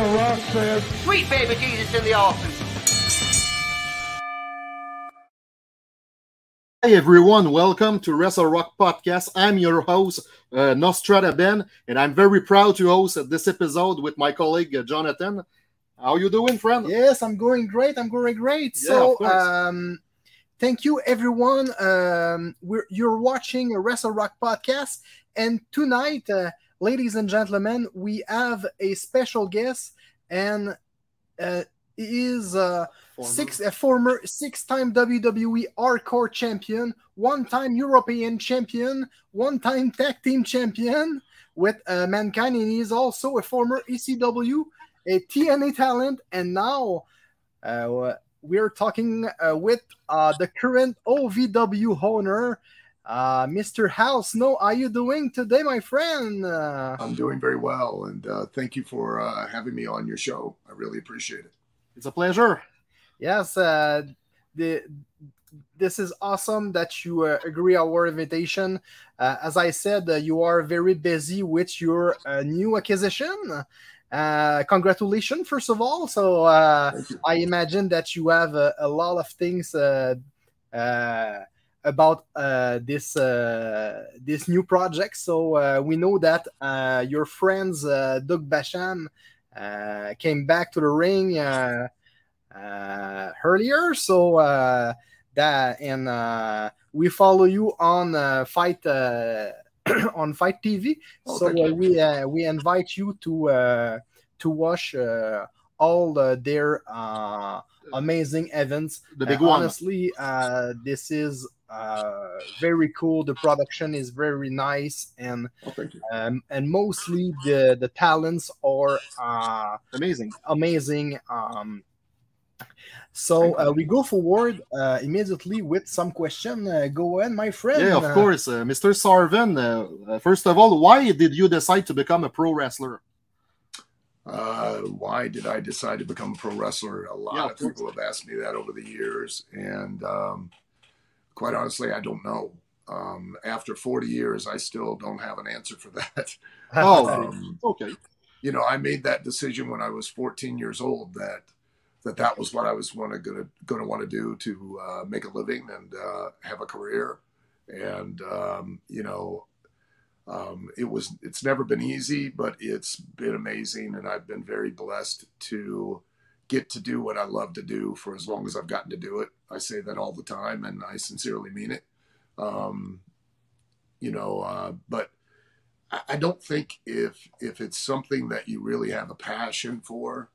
Sweet baby Jesus in the office. Hi everyone, welcome to Wrestle Rock Podcast. I'm your host, uh, Nostrada Ben, and I'm very proud to host this episode with my colleague uh, Jonathan. How are you doing, friend? Yes, I'm going great. I'm going great. Yeah, so, um, thank you, everyone. Um, we're you're watching a Wrestle Rock podcast, and tonight, uh, ladies and gentlemen, we have a special guest, and uh, he is uh, Former- six a former six-time WWE Hardcore champion, one-time European champion, one-time Tag Team champion with uh, Mankind, and he's also a former ECW, a TNA talent, and now uh, we're talking uh, with uh, the current OVW owner, uh, Mr. House. No, how are you doing today, my friend? Uh, I'm doing very well, and uh, thank you for uh, having me on your show. I really appreciate it. It's a pleasure. yes, uh, the this is awesome that you uh, agree our invitation. Uh, as I said, uh, you are very busy with your uh, new acquisition. Uh, congratulations, first of all. So uh, I imagine that you have a, a lot of things uh, uh, about uh, this uh, this new project. So uh, we know that uh, your friends uh, Doug Basham uh, came back to the ring uh, uh, earlier. So uh, that and uh, we follow you on uh, FITE uh, on FITE TV. Oh, so we uh, we invite you to uh, to watch uh, all uh, their uh, amazing events. The big Uh, one. Honestly, uh, this is uh, very cool. The production is very nice, and Oh, um, and mostly the the talents are uh, Amazing. amazing. Um, so uh, we go forward uh, immediately with some question. Uh, go ahead, my friend. Yeah, of course. Uh, Mr. Sarven, uh, first of all, why did you decide to become a pro wrestler? Uh, why did I decide to become a pro wrestler? A lot Yeah, of of people have asked me that over the years, and um, quite honestly, I don't know. Um, after 40 years, I still don't have an answer for that. Oh, Um, okay. you know, I made that decision when I was 14 years old that that that was what I was wanna, gonna gonna want to do to uh, make a living and uh, have a career. And um, you know, um, it was it's never been easy, but it's been amazing, and I've been very blessed to get to do what I love to do for as long as I've gotten to do it. I say that all the time, and I sincerely mean it. Um, you know, uh, but I I don't think if if it's something that you really have a passion for,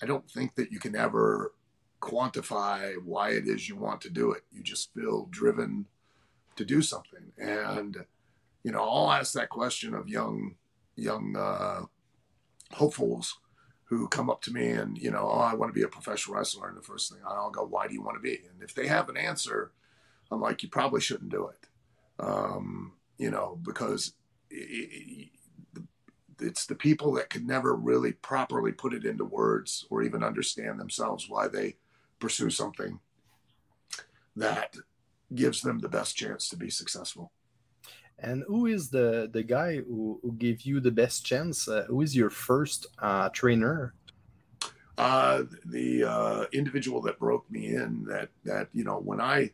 I don't think that you can ever quantify why it is you want to do it. You just feel driven to do something, and you know, I'll ask that question of young young uh, hopefuls who come up to me and you know, oh, I want to be a professional wrestler, and the first thing I'll go, why do you want to be? And if they have an answer, I'm like, you probably shouldn't do it, um, you know, because it, it's the people that could never really properly put it into words or even understand themselves why they pursue something that gives them the best chance to be successful. And who is the the guy who, who gave you the best chance? Uh, who is your first uh, trainer? Uh, the uh, individual that broke me in that that you know when I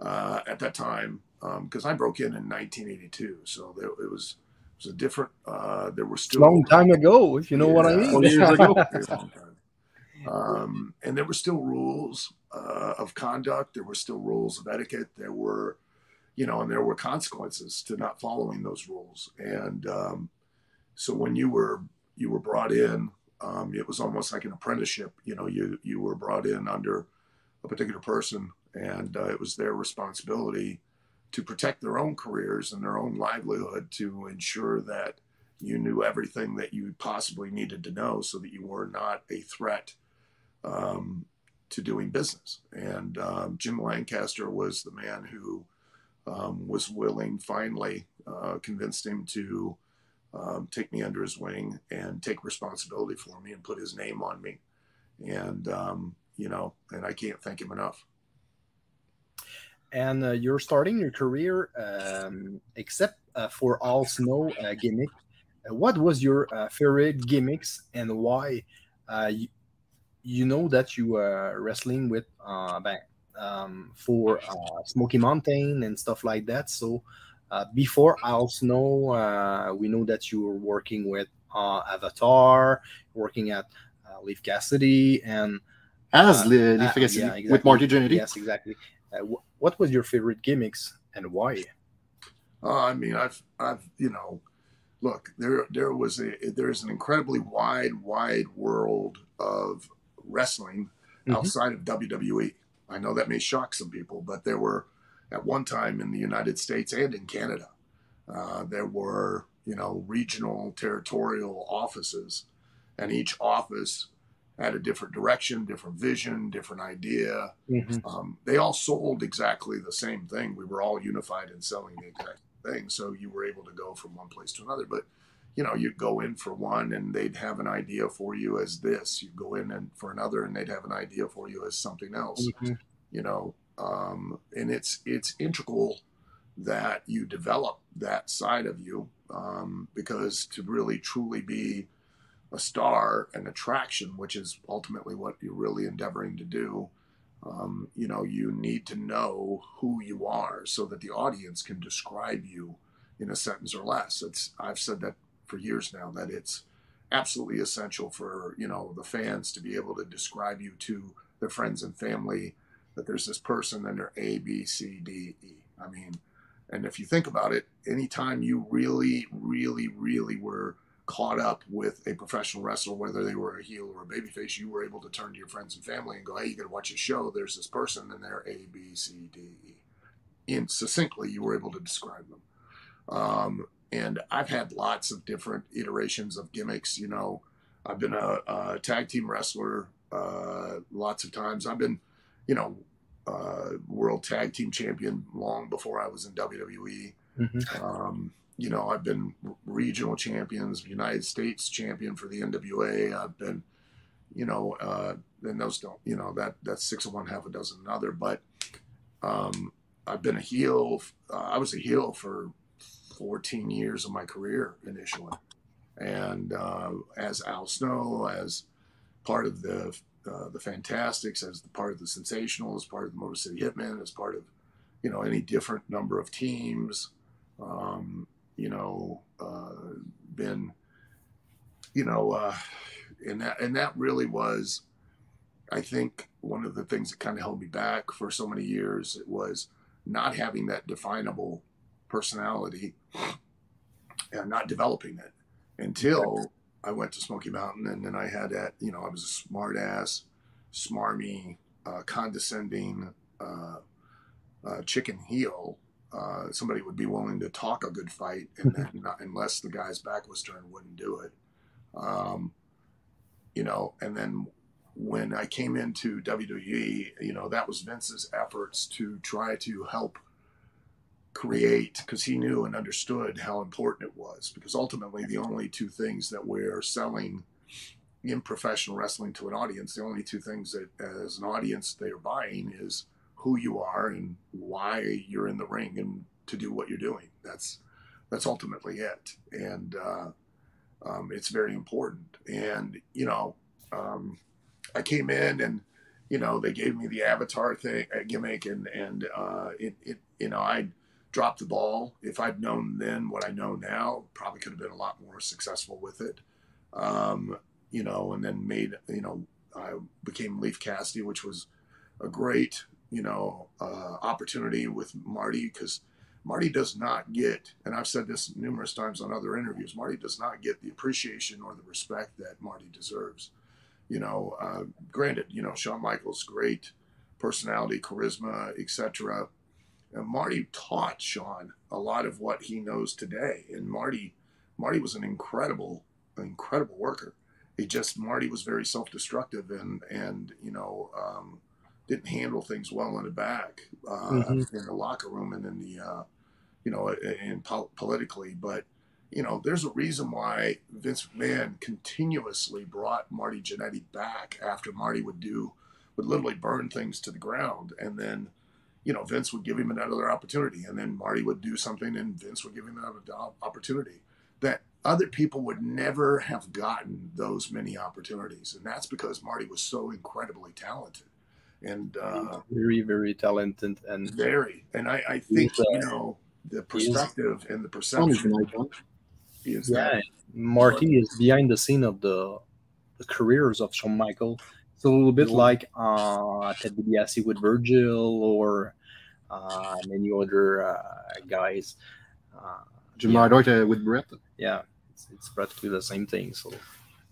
uh, at that time because I broke in in 1982, so there, it was it was a different. Uh, there were still Long time ago, if you know what I mean. Years ago. very long time. Um, and there were still rules uh, of conduct. There were still rules of etiquette. There were, you know, and there were consequences to not following those rules. And um, so when you were you were brought in, um, it was almost like an apprenticeship. You know, you you were brought in under a particular person, and uh, it was their responsibility to protect their own careers and their own livelihood to ensure that you knew everything that you possibly needed to know so that you were not a threat um, to doing business. And um, Jim Lancaster was the man who um, was willing, finally, uh, convinced him to um, take me under his wing and take responsibility for me and put his name on me. And, um, you know, and I can't thank him enough. And uh, you're starting your career, um, except uh, for Al Snow uh, gimmick. Uh, what was your uh, favorite gimmicks and why? You, you, know that you were wrestling with um, for Smoky Mountain and stuff like that. So before Al Snow, we know that you were working with Avatar, working at Leif Cassidy, and as uh, Leif Cassidy yeah, exactly. with Marty Jannetty. Yes, exactly. Uh, what was your favorite gimmicks and why? Uh, I mean, I've, I've, you know, look, there, there was a, there's an incredibly wide, wide world of wrestling mm-hmm. outside of WWE. I know that may shock some people, but there were at one time in the United States and in Canada, uh, there were, you know, regional territorial offices, and each office had a different direction, different vision, different idea. Mm-hmm. Um, they all sold exactly the same thing. We were all unified in selling the exact thing. So you were able to go from one place to another. But you know, you'd go in for one and they'd have an idea for you as this. You go in and for another and they'd have an idea for you as something else. Mm-hmm. You know, um, and it's it's integral that you develop that side of you um, because to really truly be a star, an attraction, which is ultimately what you're really endeavoring to do, um, you know, you need to know who you are so that the audience can describe you in a sentence or less. It's I've said that for years now that it's absolutely essential for you know the fans to be able to describe you to their friends and family that there's this person and they're A B C D E. I mean, and if you think about it, anytime you really, really, really were caught up with a professional wrestler, whether they were a heel or a babyface, you were able to turn to your friends and family and go, "Hey, you got to watch a show. There's this person, and they're A, B, C, D, E." In succinctly, you were able to describe them. Um, and I've had lots of different iterations of gimmicks. You know, I've been a, a tag team wrestler uh, lots of times. I've been, you know, uh, world tag team champion long before I was in WWE. Mm-hmm. Um, you know, I've been regional champions, United States champion for the NWA. I've been, you know, uh, and those don't, you know, that that's six of one, half a dozen another. But um, I've been a heel. Uh, I was a heel for 14 years of my career initially, and uh, as Al Snow, as part of the uh, the Fantastics, as part of the Sensational, as part of the Motor City Hitmen, as part of, you know, any different number of teams. Um, you know, uh, been, you know, uh, and that and that really was, I think, one of the things that kind of held me back for so many years. It was not having that definable personality and not developing it until I went to Smoky Mountain, and then I had that. You know, I was a smart ass, smarmy, uh, condescending uh, uh, chicken heel uh, somebody would be willing to talk a good fight, and then not, unless the guy's back was turned, wouldn't do it. Um, you know, and then when I came into WWE, you know, that was Vince's efforts to try to help create because he knew and understood how important it was. Because ultimately, the only two things that we're selling in professional wrestling to an audience, the only two things that as an audience they are buying is who you are and why you're in the ring and to do what you're doing. That's that's ultimately it, and uh, um, it's very important. And you know, um, I came in and you know they gave me the avatar thing uh, gimmick, and and uh, it, it you know I dropped the ball. If I'd known then what I know now, probably could have been a lot more successful with it. Um, you know, and then made you know I became Leif Cassidy, which was a great you know, uh, opportunity with Marty because Marty does not get, and I've said this numerous times on other interviews, Marty does not get the appreciation or the respect that Marty deserves. You know, uh, granted, you know, Shawn Michaels, great personality, charisma, etc. And Marty taught Shawn a lot of what he knows today. And Marty, Marty was an incredible, incredible worker. He just Marty was very self-destructive and and you know um, didn't handle things well in the back uh, mm-hmm. in the locker room and in the uh, you know and po- politically. But you know, there's a reason why Vince McMahon continuously brought Marty Jannetty back after Marty would do would literally burn things to the ground, and then you know Vince would give him another opportunity, and then Marty would do something, and Vince would give him another opportunity. That other people would never have gotten those many opportunities, and that's because Marty was so incredibly talented and uh, very, very talented and very. And I, I think uh, you know the perspective and the perception is yeah. That, Marty is behind the scene of the the careers of Shawn Michael. It's a little bit like uh, Ted DiBiase with Virgil or uh, many other uh, guys. Uh, Jim yeah. Uh, with Bret. Yeah, it's, it's practically the same thing. So,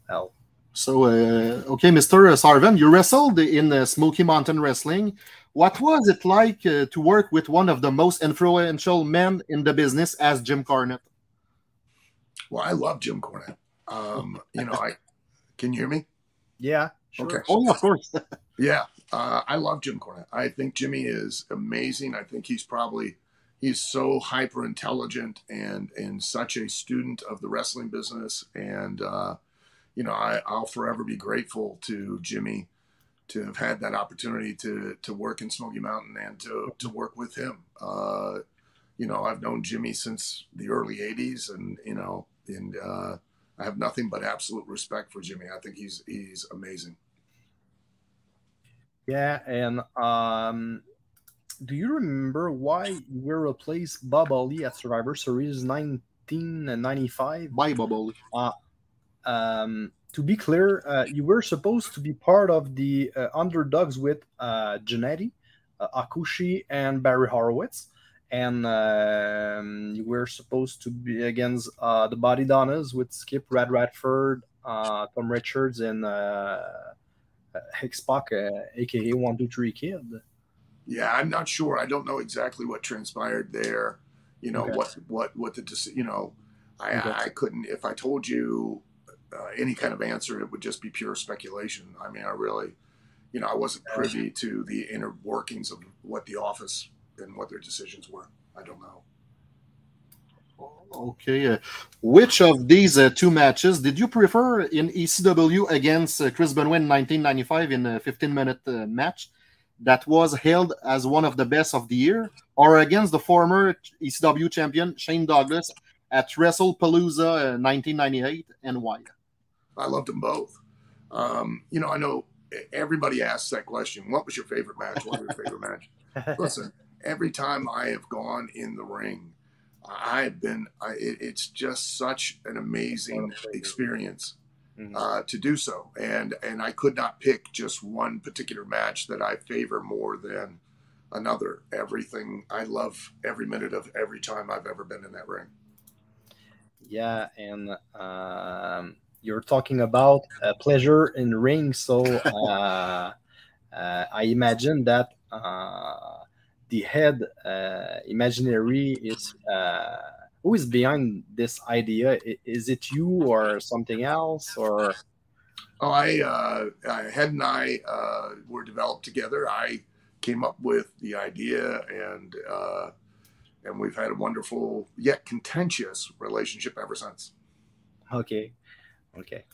hell. So, uh, okay, Mr. Sarven, you wrestled in uh, Smoky Mountain Wrestling. What was it like uh, to work with one of the most influential men in the business as Jim Cornette? Well, I love Jim Cornette. Um, you know, I can you hear me? Yeah. Sure. Okay. Oh, yeah, of course. yeah, uh, I love Jim Cornette. I think Jimmy is amazing. I think he's probably he's so hyper intelligent and and such a student of the wrestling business. And uh, you know, I, I'll forever be grateful to Jimmy to have had that opportunity to to work in Smoky Mountain and to to work with him. Uh, you know, I've known Jimmy since the early '80s, and you know, and uh, I have nothing but absolute respect for Jimmy. I think he's he's amazing. Yeah, and um, do you remember why you were replaced Bob Holly at Survivor Series 1995? By Bob Holly. Uh, um, to be clear, uh, you were supposed to be part of the uh, underdogs with uh, Jannetty, uh, Hakushi, and Barry Horowitz and um, you were supposed to be against uh, the Bodydonnas with Skip Rad Radford, uh, Tom Prichard, and uh, X-Pac, aka uh, One Two Three Kid. Yeah, I'm not sure. I don't know exactly what transpired there. You know okay. what what what the you know, I okay. I couldn't if I told you uh, any kind of answer, it would just be pure speculation. I mean, I really, you know, I wasn't privy to the inner workings of what the office and what their decisions were. I don't know. Okay. Uh, which of these uh, two matches did you prefer in ECW against uh, Chris Benoit in 1995 in a 15 minute uh, match that was hailed as one of the best of the year, or against the former ECW champion Shane Douglas at WrestlePalooza 1998, uh, and why? I loved them both. Um, you know, I know everybody asks that question. What was your favorite match? What was your favorite match? Listen, every time I have gone in the ring, I've been, I, it, it's just such an amazing experience mm-hmm. uh, to do so. And, and I could not pick just one particular match that I favor more than another. Everything, I love every minute of every time I've ever been in that ring. Yeah. And, um, you're talking about uh, pleasure in ring. So, uh, uh I imagine that, uh, the head uh, imaginary is uh, who is behind this idea? Is it you or something else or? Oh, I uh, Head and I uh, were developed together. I came up with the idea, and uh, and we've had a wonderful yet contentious relationship ever since. Okay, okay,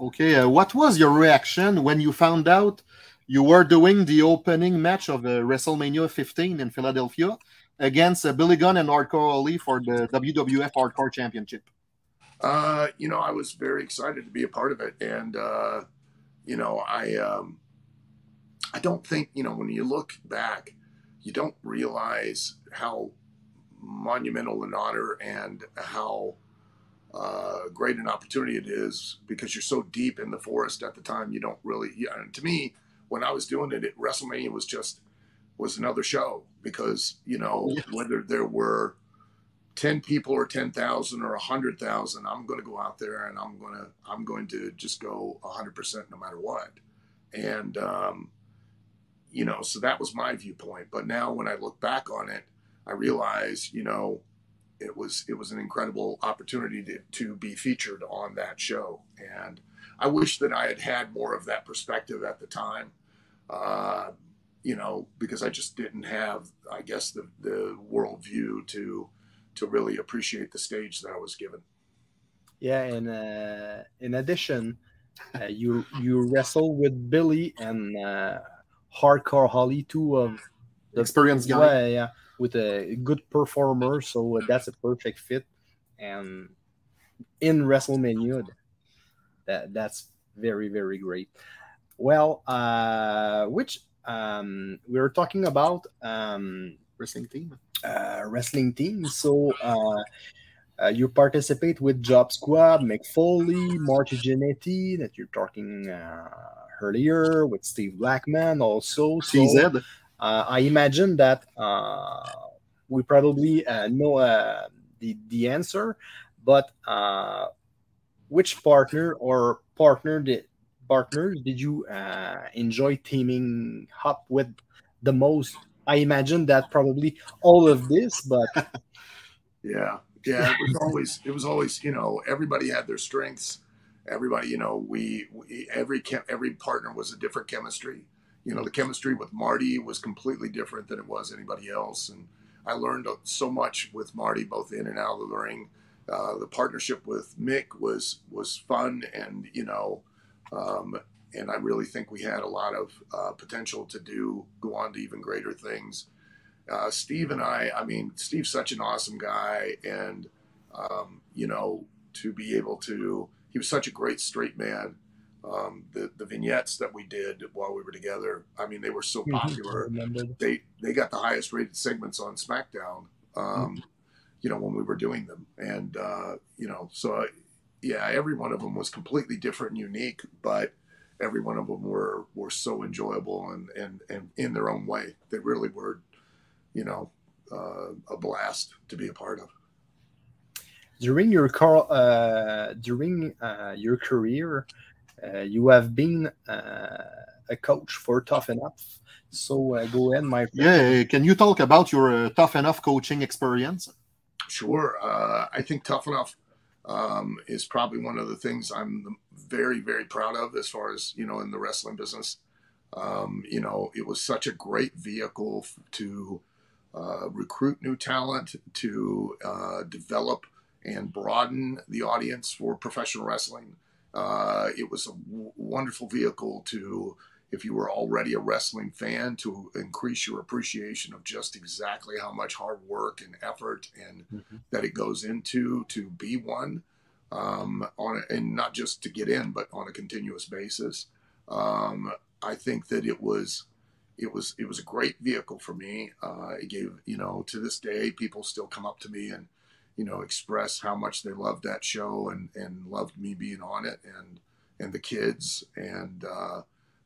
okay. Uh, what was your reaction when you found out you were doing the opening match of uh, WrestleMania 15 in Philadelphia against uh, Billy Gunn and Hardcore Holly for the WWF Hardcore Championship. Uh, you know, I was very excited to be a part of it, and uh, you know, I um, I don't think you know when you look back, you don't realize how monumental an honor and how uh, great an opportunity it is because you're so deep in the forest at the time. You don't really. Yeah, and to me, when I was doing it, it WrestleMania was just was another show because you know yeah. whether there were 10 people or 10,000 or a 100,000 I'm going to go out there and I'm going to I'm going to just go 100% no matter what and um, you know, so that was my viewpoint. But now when I look back on it, I realize, you know, it was it was an incredible opportunity to, to be featured on that show. And I wish that I had had more of that perspective at the time. Uh, you know, because I just didn't have, I guess, the the worldview to to really appreciate the stage that I was given. Yeah, and uh, in addition, uh, you you wrestle with Billy and uh, Hardcore Holly, two of the experienced guy. Yeah, yeah, with a good performer, so that's a perfect fit. And in WrestleMania, that that's very very great. Well, uh, which um, we were talking about um, wrestling team, uh, wrestling team. So uh, uh, you participate with Job Squad, Mick Foley, Marty Jannetty, that you're talking uh, earlier with Steve Blackman, also. So, uh, I imagine that uh, we probably know the the answer, but which partner or partner did partners did you uh, enjoy teaming up with the most? I imagine that probably all of this, but yeah, yeah, it was always it was always you know everybody had their strengths. Everybody, you know, we, we every every partner was a different chemistry. You know, the chemistry with Marty was completely different than it was anybody else, and I learned so much with Marty, both in and out of the ring. Uh, the partnership with Mick was was fun, and you know, um, and I really think we had a lot of uh, potential to do go on to even greater things. Uh, Steve and I, I mean, Steve's such an awesome guy, and um, you know, to be able to, he was such a great straight man. Um, the the vignettes that we did while we were together, I mean, they were so mm-hmm. popular. They they got the highest rated segments on SmackDown. Um, mm-hmm. You know, when we were doing them, and uh, you know, so yeah, every one of them was completely different and unique, but every one of them were were so enjoyable and and and in their own way. They really were, you know, uh, a blast to be a part of. During your car, uh, during uh, your career, uh, you have been uh, a coach for Tough Enough. So uh, go ahead, my friend. Yeah, can you talk about your Tough Enough coaching experience? Sure. I think Tough Enough um, is probably one of the things I'm very, very proud of as far as, you know, in the wrestling business. Um, you know, it was such a great vehicle to uh, recruit new talent, to uh, develop and broaden the audience for professional wrestling. Uh, it was a w- wonderful vehicle to if you were already a wrestling fan to increase your appreciation of just exactly how much hard work and effort and mm-hmm. that it goes into to be one um, on a, and not just to get in but on a continuous basis um, i think that it was it was it was a great vehicle for me uh, it gave you know to this day people still come up to me and you know express how much they loved that show and and loved me being on it and and the kids and uh,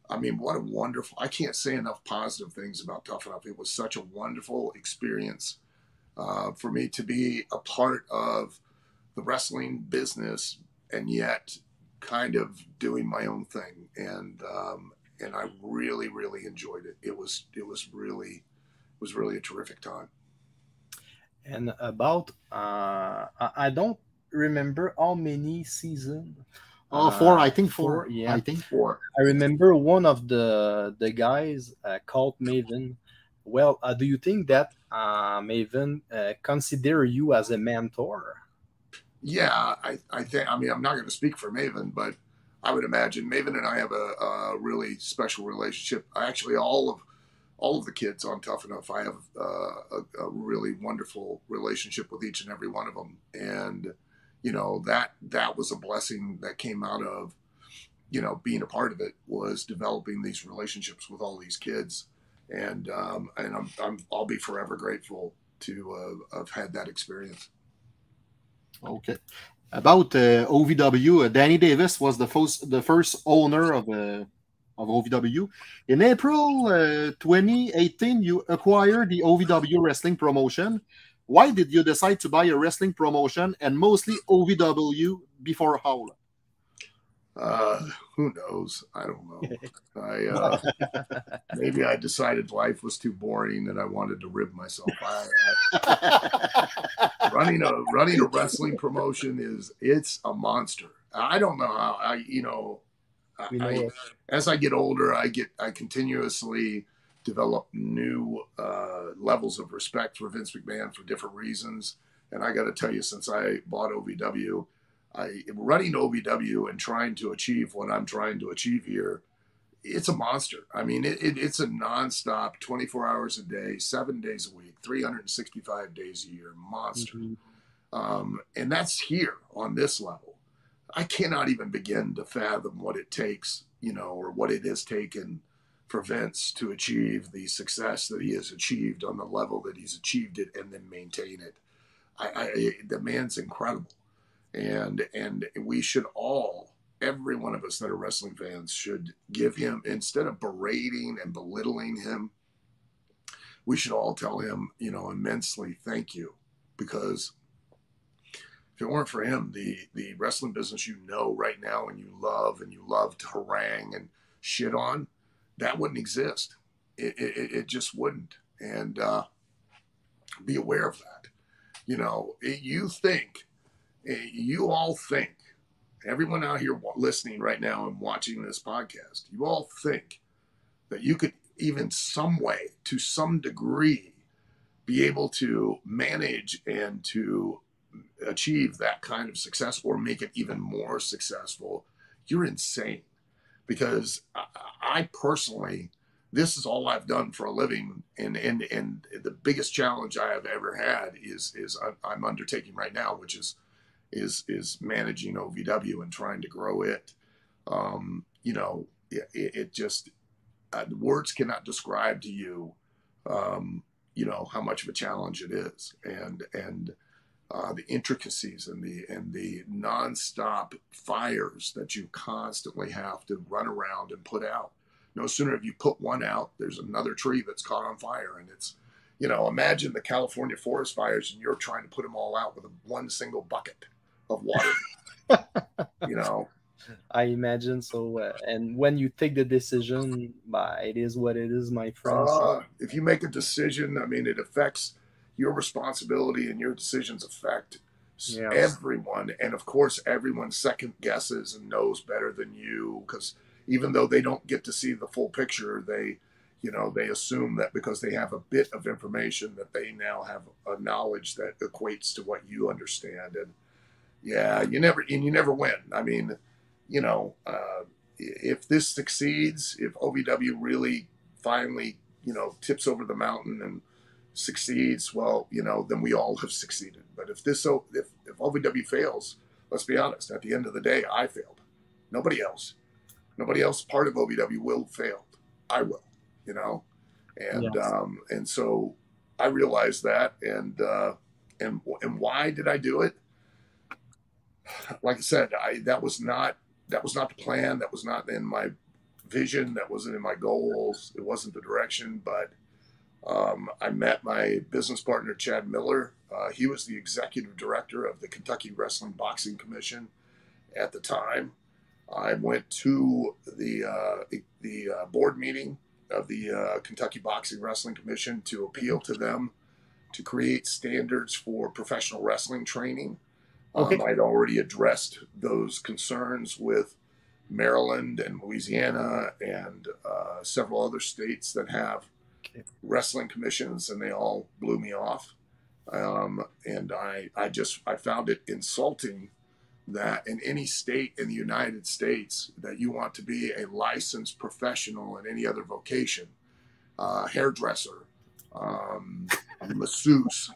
I mean, what a wonderful, I can't say enough positive things about Tough Enough. It was such a wonderful experience uh, for me to be a part of the wrestling business and yet kind of doing my own thing. And, um, and I really, really enjoyed it. It was, it was really, it was really a terrific time. And about, uh, I don't remember how many seasons Oh, four. I think four. four. Yeah, I think four. I remember one of the the guys uh, called Maven. Well, uh, do you think that uh, Maven uh, consider you as a mentor? Yeah, I, I think. I mean, I'm not going to speak for Maven, but I would imagine Maven and I have a, a, really special relationship. Actually, all of all of the kids on Tough Enough, I have uh, a, a really wonderful relationship with each and every one of them, and you know that that was a blessing that came out of you know being a part of it was developing these relationships with all these kids and um, and I'm, I'm I'll be forever grateful to uh, have had that experience. Okay, about uh, OVW, uh, Danny Davis was the first the first owner of uh, of OVW. In April uh, 2018, you acquired the OVW wrestling promotion why did you decide to buy a wrestling promotion and mostly OVW before Howl? Uh, who knows? I don't know. I uh, maybe I decided life was too boring and I wanted to rib myself. I, I, running a running a wrestling promotion is it's a monster. I don't know how I you know, We know I, as I get older, I get I continuously develop new uh, levels of respect for Vince McMahon for different reasons. And I got to tell you, since I bought OVW, I running OVW and trying to achieve what I'm trying to achieve here, it's a monster. I mean, it, it, it's a nonstop, 24 hours a day, seven days a week, 365 days a year monster. Mhm. Um, and that's here on this level. I cannot even begin to fathom what it takes, you know, or what it has taken for Vince to achieve the success that he has achieved on the level that he's achieved it and then maintain it. I, I the man's incredible, and and we should all, every one of us that are wrestling fans, should give him instead of berating and belittling him. We should all tell him, you know, immensely thank you, because if it weren't for him, the the wrestling business you know right now and you love and you love to harangue and shit on, that wouldn't exist. It it, it just wouldn't. And uh, be aware of that. You know, it, you think, you all think, everyone out here listening right now and watching this podcast, you all think that you could even some way, to some degree, be able to manage and to achieve that kind of success or make it even more successful, you're insane. Because I, personally, this is all I've done for a living, and and and the biggest challenge I have ever had is is I'm- I'm undertaking right now, which is is is managing OVW and trying to grow it. Um, you know, it, it just uh, words cannot describe to you, um, you know, how much of a challenge it is, and and uh, the intricacies and the and the nonstop fires that you constantly have to run around and put out. No sooner have you put one out, there's another tree that's caught on fire, and it's, you know, imagine the California forest fires, and you're trying to put them all out with a, one single bucket of water. you know, I imagine so. Uh, and when you take the decision, bah, it is what it is, my friend. So- Uh, if you make a decision, I mean, it affects your responsibility, and your decisions affect Yes. everyone. And of course, everyone second guesses and knows better than you because even though they don't get to see the full picture, they, you know, they assume that because they have a bit of information that they now have a knowledge that equates to what you understand. And yeah, you never and you never win. I mean, you know, uh, if this succeeds, if OVW really finally, you know, tips over the mountain and succeeds, well, you know, then we all have succeeded. But if this, so if, if OVW fails, let's be honest, at the end of the day, I failed. Nobody else, nobody else part of OVW will fail. I will, you know, and Yes. um, and so I realized that, and uh, and and why did I do it? Like I said, I that was not that was not the plan. That was not in my vision. That wasn't in my goals. It wasn't the direction. But um, I met my business partner Chad Miller. Uh, he was the executive director of the Kentucky Wrestling Boxing Commission at the time. I went to the uh, the uh, board meeting of the uh, Kentucky Boxing Wrestling Commission to appeal to them to create standards for professional wrestling training. Okay. Um, I'd already addressed those concerns with Maryland and Louisiana and uh, several other states that have. Wrestling commissions, and they all blew me off. Um, and I, I just, I found it insulting that in any state in the United States that you want to be a licensed professional in any other vocation, uh, hairdresser, um, masseuse,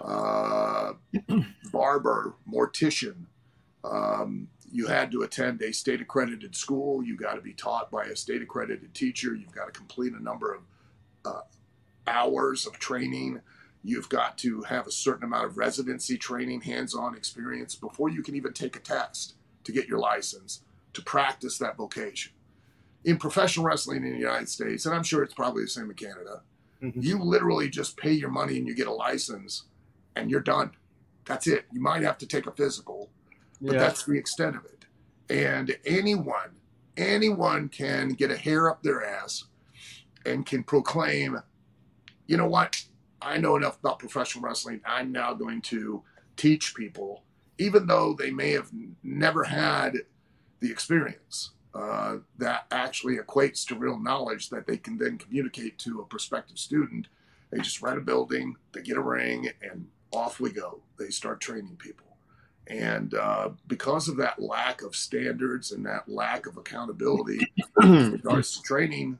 uh, barber, mortician, um, you had to attend a state accredited school. You got to be taught by a state accredited teacher. You've got to complete a number of uh, hours of training. You've got to have a certain amount of residency training, hands on experience before you can even take a test to get your license to practice that vocation. In professional wrestling in the United States, and I'm sure it's probably the same in Canada, Mhm. you literally just pay your money and you get a license and you're done. That's it. You might have to take a physical, but Yeah. that's the extent of it. And anyone, anyone can get a hair up their ass and can proclaim, you know what? I know enough about professional wrestling. I'm now going to teach people, even though they may have never had the experience. Uh, that actually equates to real knowledge that they can then communicate to a prospective student. They just rent a building, they get a ring, and off we go. They start training people. And uh, because of that lack of standards and that lack of accountability in regards to training,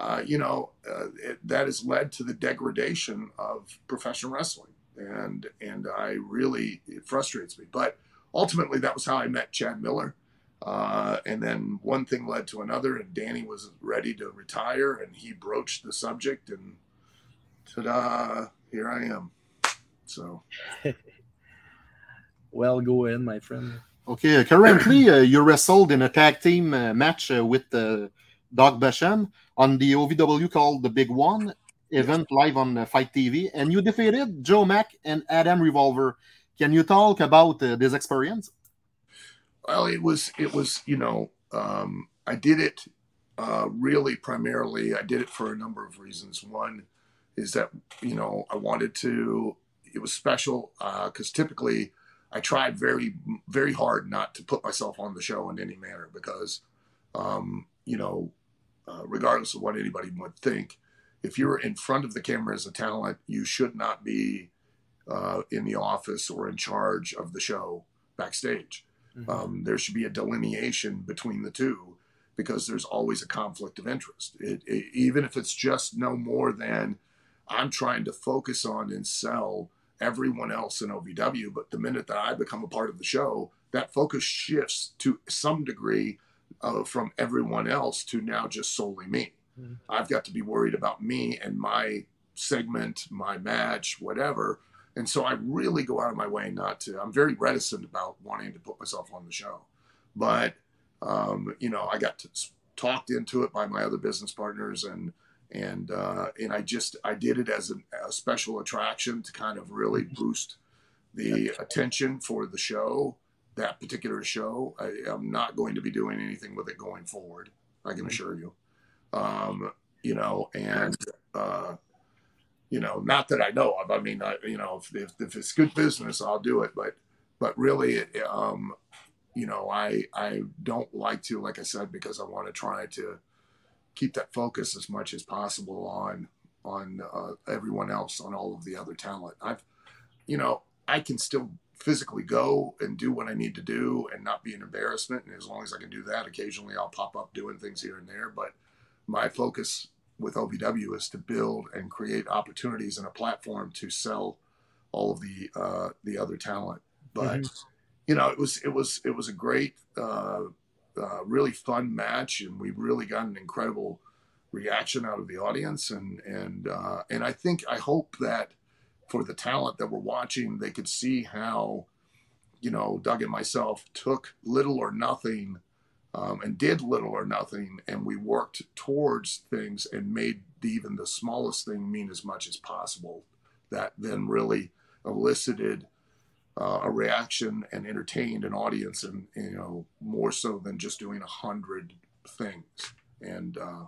uh, you know, uh, it, that has led to the degradation of professional wrestling. And and I really it frustrates me. But ultimately, that was how I met Chad Miller. Uh, and then one thing led to another, and Danny was ready to retire, and he broached the subject, and ta-da! Here I am. So, well, go in, my friend. Okay, currently uh, you wrestled in a tag team uh, match uh, with uh, Doug Basham on the OVW called the Big One event live on uh, FITE TV, and you defeated Joe Mack and Adam Revolver. Can you talk about uh, this experience? Well, it was it was you know um, I did it uh, really primarily. I did it for a number of reasons. One is that you know I wanted to. It was special because uh, typically I tried very very hard not to put myself on the show in any manner because um, you know uh, regardless of what anybody would think, if you're in front of the camera as a talent, you should not be uh, in the office or in charge of the show backstage. Mm-hmm. Um, there should be a delineation between the two because there's always a conflict of interest. It, it, even if it's just no more than I'm trying to focus on and sell everyone else in OVW, but the minute that I become a part of the show, that focus shifts to some degree uh, from everyone else to now just solely me. Mm-hmm. I've got to be worried about me and my segment, my match, whatever and so I really go out of my way not to. I'm very reticent about wanting to put myself on the show, but um, you know, I got to, talked into it by my other business partners, and and uh, and I just I did it as a, a special attraction to kind of really mm-hmm. boost the attention for the show, that particular show. I, am not going to be doing anything with it going forward. I can mm-hmm. assure you. Um, you know, and uh, you know, not that I know of. I mean, I, you know, if, if, if it's good business, I'll do it. But, but really, um, you know, I, I don't like to, like I said, because I want to try to keep that focus as much as possible on, on uh, everyone else, on all of the other talent. I've, you know, I can still physically go and do what I need to do and not be an embarrassment. And as long as I can do that, occasionally I'll pop up doing things here and there. But my focus with OVW is to build and create opportunities and a platform to sell all of the uh, the other talent. But mm-hmm. you know, it was it was it was a great, uh, uh, really fun match, and we really got an incredible reaction out of the audience, and and uh, and I think I hope that for the talent that were watching, they could see how you know Doug and myself took little or nothing um, and did little or nothing. And we worked towards things and made even the smallest thing mean as much as possible. That then really elicited uh, a reaction and entertained an audience, and you know more so than just doing a hundred things. And uh,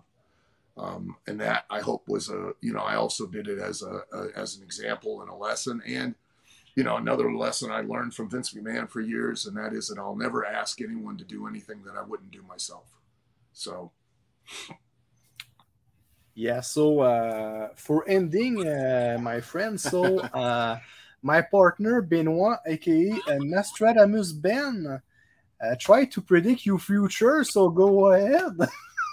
um, and that I hope was a you know I also did it as a, a as an example and a lesson and you know, another lesson I learned from Vince McMahon for years, and that is that I'll never ask anyone to do anything that I wouldn't do myself. So, yeah. So uh, for ending, uh, my friend, so uh, my partner Benoit, aka uh, Nostradamus Ben, uh, tried to predict your future. So go ahead.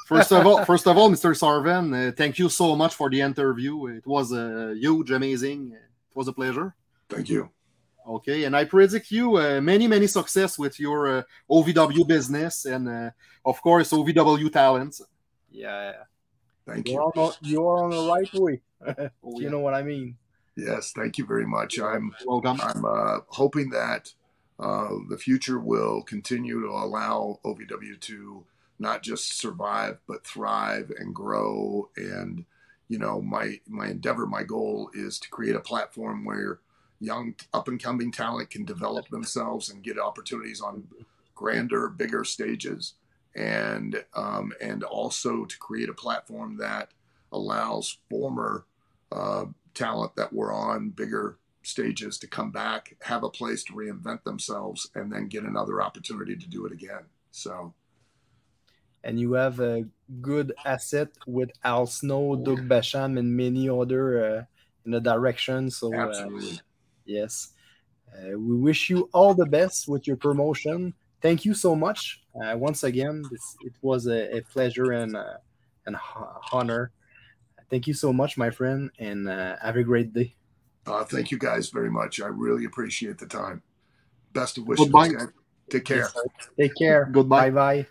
first of all, first of all, Mr. Sarven, uh, thank you so much for the interview. It was uh, huge, amazing. It was a pleasure. Thank you. Okay, and I predict you uh, many, many success with your uh, OVW business and, uh, of course, OVW talents. Yeah. Thank you're you. On, you're on the right way. oh, you yeah. know what I mean. Yes, thank you very much. I'm welcome. I'm uh, hoping that uh, the future will continue to allow OVW to not just survive but thrive and grow. And you know, my my endeavor, my goal is to create a platform where young up and coming talent can develop themselves and get opportunities on grander, bigger stages, and um, and also to create a platform that allows former uh, talent that were on bigger stages to come back, have a place to reinvent themselves, and then get another opportunity to do it again. So. And you have a good asset with Al Snow, Doug Basham, and many other uh, in the direction. So, Absolutely. Uh, yes, uh, we wish you all the best with your promotion. Thank you so much uh, once again. This, it was a, a pleasure and uh, an honor. Thank you so much, my friend, and uh, have a great day. Uh, thank you guys very much. I really appreciate the time. Best of wishes. Goodbye. Take care. Take care. Goodbye. Bye bye.